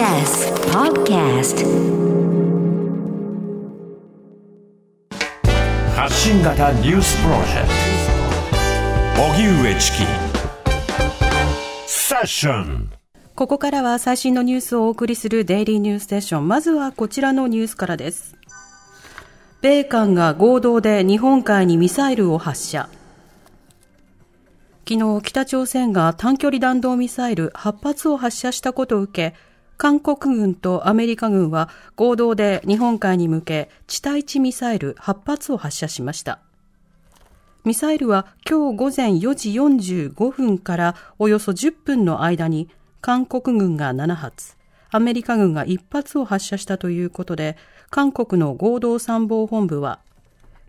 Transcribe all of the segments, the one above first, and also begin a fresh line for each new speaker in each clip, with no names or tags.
TBS Podcast
発信型ニュースプロジェクト荻上チキセッション
ここからは最新のニュースをお送りするデイリーニュースステーション。まずはこちらのニュースからです。米韓が合同で日本海にミサイルを発射。昨日、北朝鮮が短距離弾道ミサイル8発を発射したことを受け、韓国軍とアメリカ軍は合同で日本海に向け地対地ミサイル8発を発射しました。ミサイルは今日午前4時45分からおよそ10分の間に韓国軍が7発、アメリカ軍が1発を発射したということで、韓国の合同参謀本部は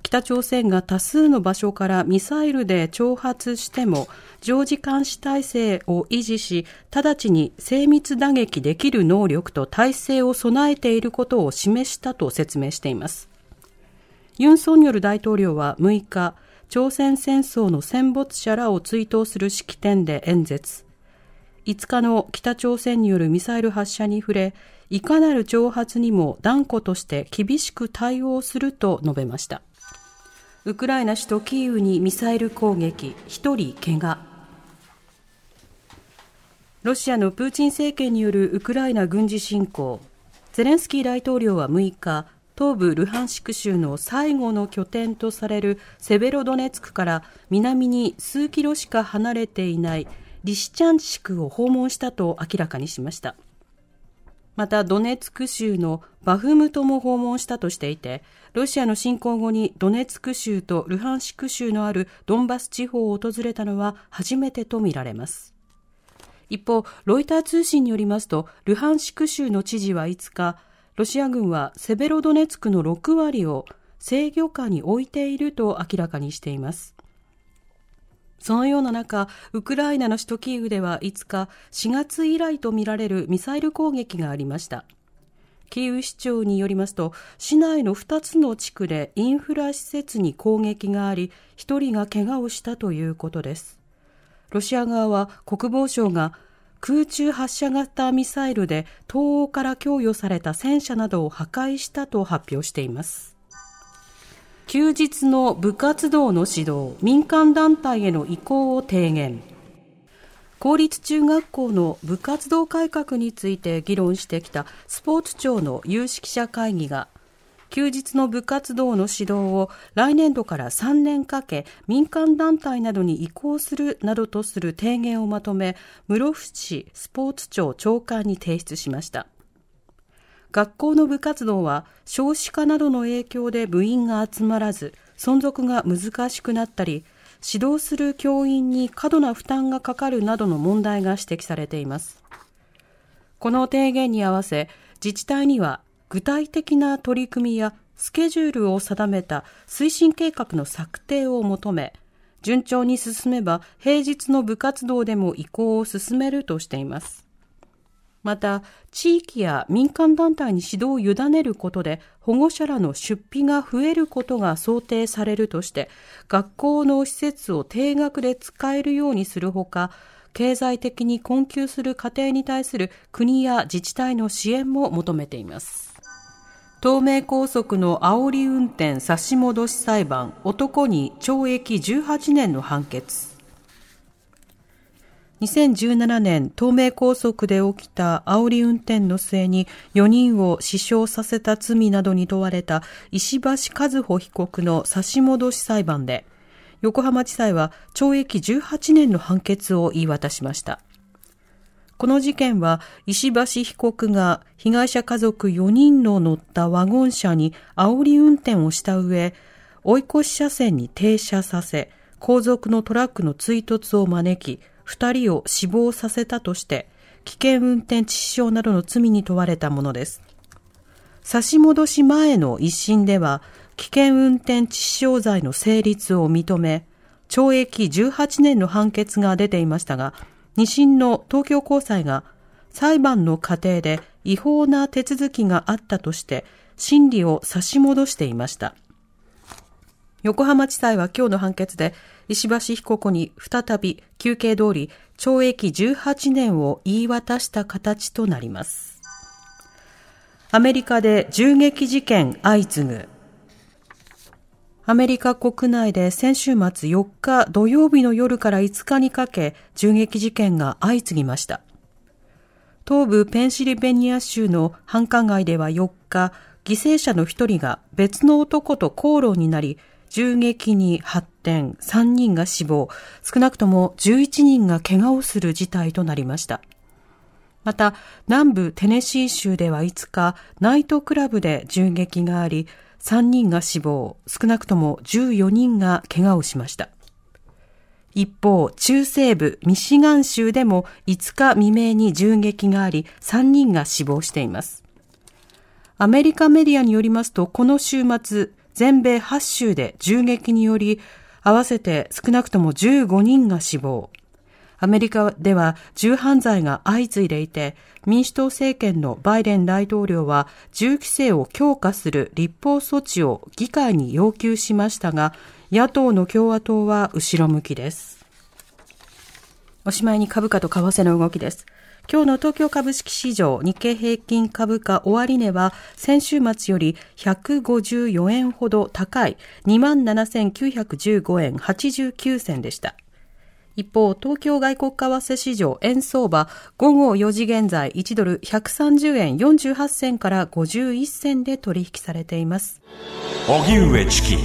北朝鮮が多数の場所からミサイルで挑発しても常時監視体制を維持し直ちに精密打撃できる能力と体制を備えていることを示したと説明しています。ユン・ソンニョル大統領は6日朝鮮戦争の戦没者らを追悼する式典で演説。5日の北朝鮮によるミサイル発射に触れいかなる挑発にも断固として厳しく対応すると述べました。ウクライナ首都キーウにミサイル攻撃、1人怪我。ロシアのプーチン政権によるウクライナ軍事侵攻。ゼレンスキー大統領は6日、東部ルハンシク州の最後の拠点とされるセベロドネツクから南に数キロしか離れていないリシチャンシクを訪問したと明らかにしました。またドネツク州のバフムトも訪問したとしていて、ロシアの侵攻後にドネツク州とルハンシク州のあるドンバス地方を訪れたのは初めてとみられます。一方、ロイター通信によりますと、ルハンシク州の知事は5日、ロシア軍はセベロドネツクの6割を制御下に置いていると明らかにしています。そのような中、ウクライナの首都キーウでは5日、4月以来とみられるミサイル攻撃がありました。キーウ市長によりますと、市内の2つの地区でインフラ施設に攻撃があり、1人が怪我をしたということです。ロシア側は国防省が空中発射型ミサイルで東欧から供与された戦車などを破壊したと発表しています。休日の部活動の指導、民間団体への移行を提言。公立中学校の部活動改革について議論してきたスポーツ庁の有識者会議が、休日の部活動の指導を来年度から3年かけ民間団体などに移行するなどとする提言をまとめ室伏スポーツ庁長官に提出しました学校の部活動は少子化などの影響で部員が集まらず、存続が難しくなったり、指導する教員に過度な負担がかかるなどの問題が指摘されています。この提言に合わせ、自治体には具体的な取り組みやスケジュールを定めた推進計画の策定を求め、順調に進めば平日の部活動でも移行を進めるとしています。また、地域や民間団体に指導を委ねることで保護者らの出費が増えることが想定されるとして、学校の施設を定額で使えるようにするほか、経済的に困窮する家庭に対する国や自治体の支援も求めています。東名高速の煽り運転差し戻し裁判、男に懲役18年の判決。2017年、東名高速で起きた煽り運転の末に4人を死傷させた罪などに問われた石橋和歩被告の差し戻し裁判で、横浜地裁は懲役18年の判決を言い渡しました。この事件は石橋被告が被害者家族4人の乗ったワゴン車に煽り運転をした上、追い越し車線に停車させ、後続のトラックの追突を招き、2人を死亡させたとして、危険運転致死傷などの罪に問われたものです。差し戻し前の一審では、危険運転致死傷罪の成立を認め、懲役18年の判決が出ていましたが、二審の東京高裁が裁判の過程で違法な手続きがあったとして、審理を差し戻していました。横浜地裁は今日の判決で、石橋被告に再び休憩通り懲役18年を言い渡した形となります。アメリカで銃撃事件相次ぐ。アメリカ国内で先週末4日土曜日の夜から5日にかけ銃撃事件が相次ぎました。東部ペンシルベニア州の繁華街では4日、犠牲者の1人が別の男と口論になり、銃撃に発展、3人が死亡、少なくとも11人が怪我をする事態となりました。また、南部テネシー州では5日、ナイトクラブで銃撃があり、3人が死亡、少なくとも14人が怪我をしました。一方、中西部ミシガン州でも5日未明に銃撃があり、3人が死亡しています。アメリカメディアによりますと、この週末、全米8州で銃撃により、合わせて少なくとも15人が死亡、アメリカでは銃犯罪が相次いでいて、民主党政権のバイデン大統領は銃規制を強化する立法措置を議会に要求しましたが、野党の共和党は後ろ向きです。おしまいに株価と為替の動きです。今日の東京株式市場日経平均株価終値は先週末より154円ほど高い27,915円89銭でした。一方、東京外国為替市場円相場午後4時現在1ドル130円48銭から51銭で取引されています。
荻上チキ